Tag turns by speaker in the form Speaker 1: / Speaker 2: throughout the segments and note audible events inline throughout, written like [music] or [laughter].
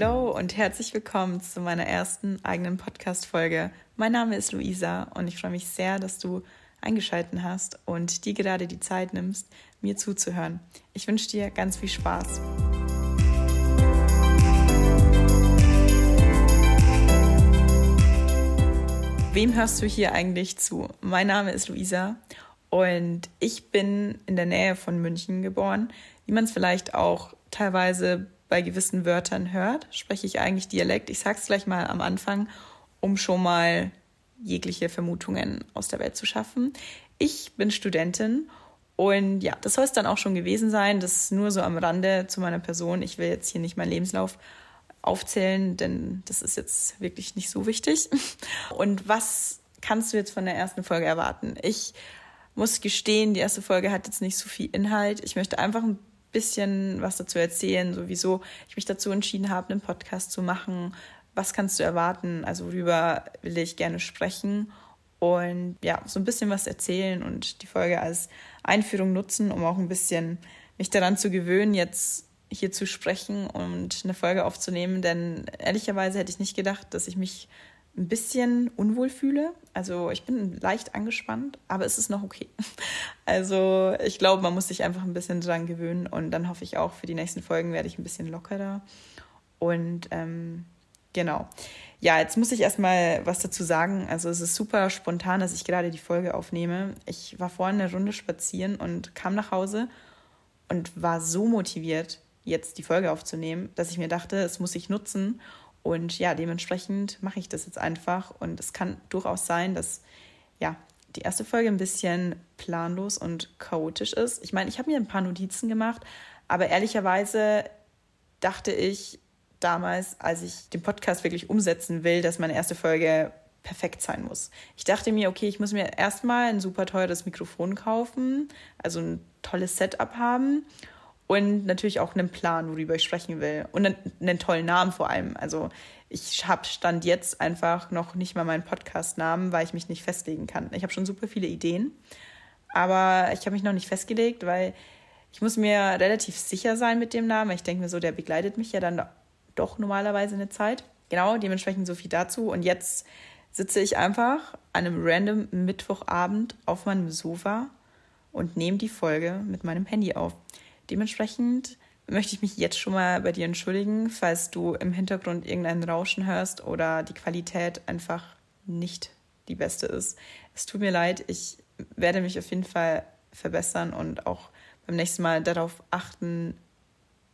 Speaker 1: Hallo und herzlich willkommen zu meiner ersten eigenen Podcast-Folge. Mein Name ist Luisa und ich freue mich sehr, dass du eingeschaltet hast und dir gerade die Zeit nimmst, mir zuzuhören. Ich wünsche dir ganz viel Spaß. Wem hörst du hier eigentlich zu? Mein Name ist Luisa und ich bin in der Nähe von München geboren. Wie man es vielleicht auch teilweise bei gewissen Wörtern hört, spreche ich eigentlich Dialekt. Ich sage es gleich mal am Anfang, um schon mal jegliche Vermutungen aus der Welt zu schaffen. Ich bin Studentin und ja, das soll es dann auch schon gewesen sein. Das ist nur so am Rande zu meiner Person. Ich will jetzt hier nicht meinen Lebenslauf aufzählen, denn das ist jetzt wirklich nicht so wichtig. [laughs] Und was kannst du jetzt von der ersten Folge erwarten? Ich muss gestehen, die erste Folge hat jetzt nicht so viel Inhalt. Ich möchte einfach ein bisschen was dazu erzählen, sowieso ich mich dazu entschieden habe, einen Podcast zu machen. Was kannst du erwarten? Also worüber will ich gerne sprechen? Und ja, so ein bisschen was erzählen und die Folge als Einführung nutzen, um auch ein bisschen mich daran zu gewöhnen, jetzt hier zu sprechen und eine Folge aufzunehmen. Denn ehrlicherweise hätte ich nicht gedacht, dass ich mich ein bisschen unwohl fühle. Also ich bin leicht angespannt, aber es ist noch okay. [laughs] Also ich glaube, man muss sich einfach ein bisschen dran gewöhnen und dann hoffe ich auch, für die nächsten Folgen werde ich ein bisschen lockerer. Und ähm, genau. Ja, jetzt muss ich erstmal was dazu sagen. Also es ist super spontan, dass ich gerade die Folge aufnehme. Ich war vorhin eine Runde spazieren und kam nach Hause und war so motiviert, jetzt die Folge aufzunehmen, dass ich mir dachte, es muss ich nutzen und ja, dementsprechend mache ich das jetzt einfach. Und es kann durchaus sein, dass ja, die erste Folge ein bisschen planlos und chaotisch ist. Ich meine, ich habe mir ein paar Notizen gemacht, aber ehrlicherweise dachte ich damals, als ich den Podcast wirklich umsetzen will, dass meine erste Folge perfekt sein muss. Ich dachte mir, okay, ich muss mir erstmal ein super teures Mikrofon kaufen, also ein tolles Setup haben und natürlich auch einen Plan, worüber ich sprechen will. Und einen, einen tollen Namen vor allem. Also ich habe Stand jetzt einfach noch nicht mal meinen Podcast-Namen, weil ich mich nicht festlegen kann. Ich habe schon super viele Ideen, aber ich habe mich noch nicht festgelegt, weil ich muss mir relativ sicher sein mit dem Namen. Ich denke mir so, der begleitet mich ja dann doch normalerweise eine Zeit. Genau, dementsprechend so viel dazu. Und jetzt sitze ich einfach an einem random Mittwochabend auf meinem Sofa und nehme die Folge mit meinem Handy auf. Dementsprechend möchte ich mich jetzt schon mal bei dir entschuldigen, falls du im Hintergrund irgendein Rauschen hörst oder die Qualität einfach nicht die beste ist. Es tut mir leid, ich werde mich auf jeden Fall verbessern und auch beim nächsten Mal darauf achten,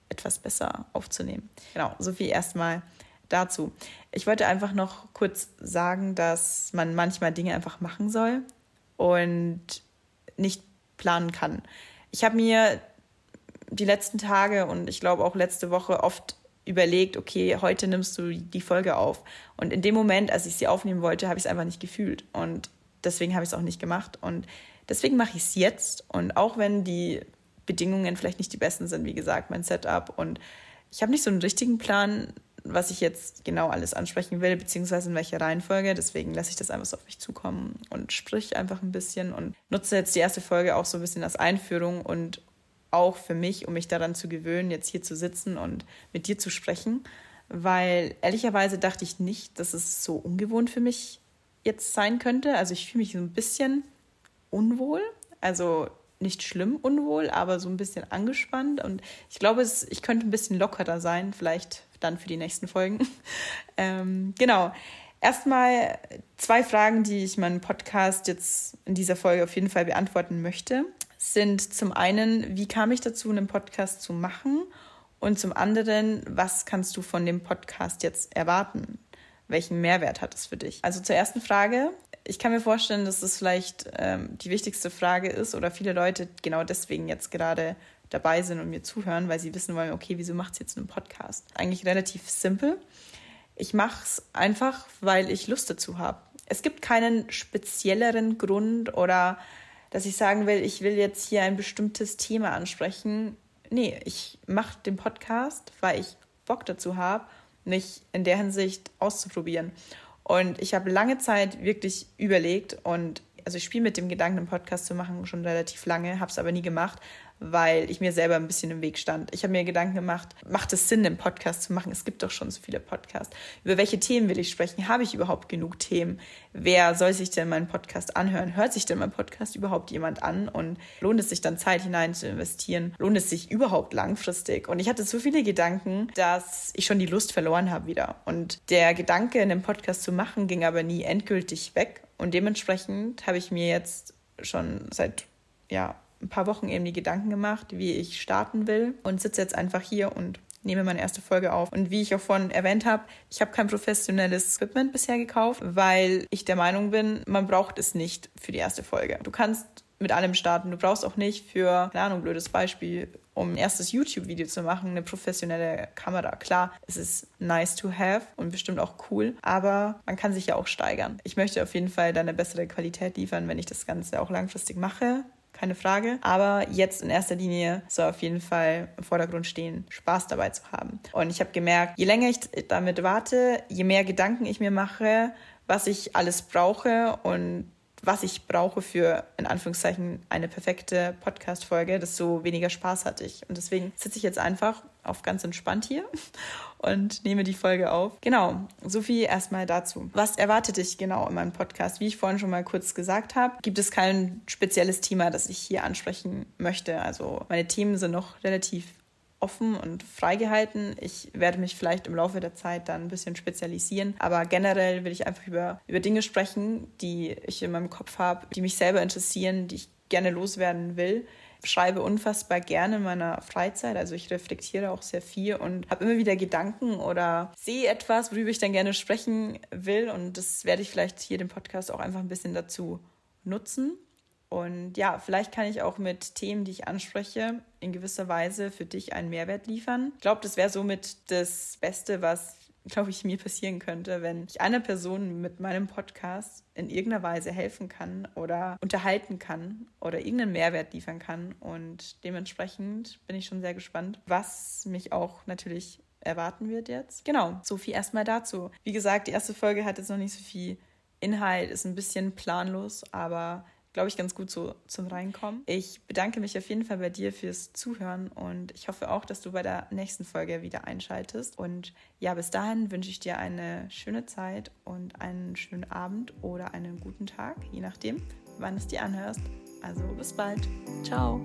Speaker 1: etwas besser aufzunehmen. Genau, so viel erstmal dazu. Ich wollte einfach noch kurz sagen, dass man manchmal Dinge einfach machen soll und nicht planen kann. Ich habe mir die letzten Tage und ich glaube auch letzte Woche oft überlegt, okay, heute nimmst du die Folge auf. Und in dem Moment, als ich sie aufnehmen wollte, habe ich es einfach nicht gefühlt. Und deswegen habe ich es auch nicht gemacht. Und deswegen mache ich es jetzt. Und auch wenn die Bedingungen vielleicht nicht die besten sind, wie gesagt, mein Setup. Und ich habe nicht so einen richtigen Plan, was ich jetzt genau alles ansprechen will, beziehungsweise in welcher Reihenfolge. Deswegen lasse ich das einfach so auf mich zukommen und sprich einfach ein bisschen und nutze jetzt die erste Folge auch so ein bisschen als Einführung und auch für mich, um mich daran zu gewöhnen, jetzt hier zu sitzen und mit dir zu sprechen. Weil ehrlicherweise dachte ich nicht, dass es so ungewohnt für mich jetzt sein könnte. Also ich fühle mich so ein bisschen unwohl. Also nicht schlimm unwohl, aber so ein bisschen angespannt. Und ich glaube, es, ich könnte ein bisschen lockerer sein, vielleicht dann für die nächsten Folgen. [laughs] ähm, genau. Erstmal zwei Fragen, die ich meinem Podcast jetzt in dieser Folge auf jeden Fall beantworten möchte sind zum einen, wie kam ich dazu, einen Podcast zu machen? Und zum anderen, was kannst du von dem Podcast jetzt erwarten? Welchen Mehrwert hat es für dich? Also zur ersten Frage. Ich kann mir vorstellen, dass es vielleicht ähm, die wichtigste Frage ist oder viele Leute genau deswegen jetzt gerade dabei sind und mir zuhören, weil sie wissen wollen, okay, wieso macht sie jetzt einen Podcast? Eigentlich relativ simpel. Ich mache es einfach, weil ich Lust dazu habe. Es gibt keinen spezielleren Grund oder dass ich sagen will, ich will jetzt hier ein bestimmtes Thema ansprechen. Nee, ich mache den Podcast, weil ich Bock dazu habe, mich in der Hinsicht auszuprobieren. Und ich habe lange Zeit wirklich überlegt und also ich spiele mit dem Gedanken, einen Podcast zu machen schon relativ lange, habe es aber nie gemacht, weil ich mir selber ein bisschen im Weg stand. Ich habe mir Gedanken gemacht, macht es Sinn, einen Podcast zu machen? Es gibt doch schon so viele Podcasts. Über welche Themen will ich sprechen? Habe ich überhaupt genug Themen? Wer soll sich denn meinen Podcast anhören? Hört sich denn mein Podcast überhaupt jemand an? Und lohnt es sich dann Zeit hinein zu investieren? Lohnt es sich überhaupt langfristig? Und ich hatte so viele Gedanken, dass ich schon die Lust verloren habe wieder. Und der Gedanke, einen Podcast zu machen, ging aber nie endgültig weg. Und dementsprechend habe ich mir jetzt schon seit ja, ein paar Wochen eben die Gedanken gemacht, wie ich starten will und sitze jetzt einfach hier und nehme meine erste Folge auf. Und wie ich auch vorhin erwähnt habe, ich habe kein professionelles Equipment bisher gekauft, weil ich der Meinung bin, man braucht es nicht für die erste Folge. Du kannst mit allem starten. Du brauchst auch nicht für, keine Ahnung, blödes Beispiel, um ein erstes YouTube-Video zu machen, eine professionelle Kamera. Klar, es ist nice to have und bestimmt auch cool, aber man kann sich ja auch steigern. Ich möchte auf jeden Fall dann eine bessere Qualität liefern, wenn ich das Ganze auch langfristig mache keine Frage. Aber jetzt in erster Linie soll auf jeden Fall im Vordergrund stehen, Spaß dabei zu haben. Und ich habe gemerkt, je länger ich damit warte, je mehr Gedanken ich mir mache, was ich alles brauche und was ich brauche für, in Anführungszeichen, eine perfekte Podcast-Folge, desto weniger Spaß hatte ich. Und deswegen sitze ich jetzt einfach auf ganz entspannt hier [laughs] und nehme die Folge auf. Genau, so viel erstmal dazu. Was erwartet dich genau in meinem Podcast? Wie ich vorhin schon mal kurz gesagt habe, gibt es kein spezielles Thema, das ich hier ansprechen möchte. Also meine Themen sind noch relativ offen und freigehalten. Ich werde mich vielleicht im Laufe der Zeit dann ein bisschen spezialisieren, aber generell will ich einfach über, über Dinge sprechen, die ich in meinem Kopf habe, die mich selber interessieren, die ich gerne loswerden will schreibe unfassbar gerne in meiner Freizeit. Also ich reflektiere auch sehr viel und habe immer wieder Gedanken oder sehe etwas, worüber ich dann gerne sprechen will. Und das werde ich vielleicht hier den Podcast auch einfach ein bisschen dazu nutzen. Und ja, vielleicht kann ich auch mit Themen, die ich anspreche, in gewisser Weise für dich einen Mehrwert liefern. Ich glaube, das wäre somit das Beste, was, glaube ich, mir passieren könnte, wenn ich einer Person mit meinem Podcast in irgendeiner Weise helfen kann oder unterhalten kann oder irgendeinen Mehrwert liefern kann. Und dementsprechend bin ich schon sehr gespannt, was mich auch natürlich erwarten wird jetzt. Genau, so viel erstmal dazu. Wie gesagt, die erste Folge hat jetzt noch nicht so viel Inhalt, ist ein bisschen planlos, aber glaube ich, ganz gut so zum Reinkommen. Ich bedanke mich auf jeden Fall bei dir fürs Zuhören und ich hoffe auch, dass du bei der nächsten Folge wieder einschaltest. Und ja, bis dahin wünsche ich dir eine schöne Zeit und einen schönen Abend oder einen guten Tag, je nachdem, wann es dir anhörst. Also bis bald. Ciao.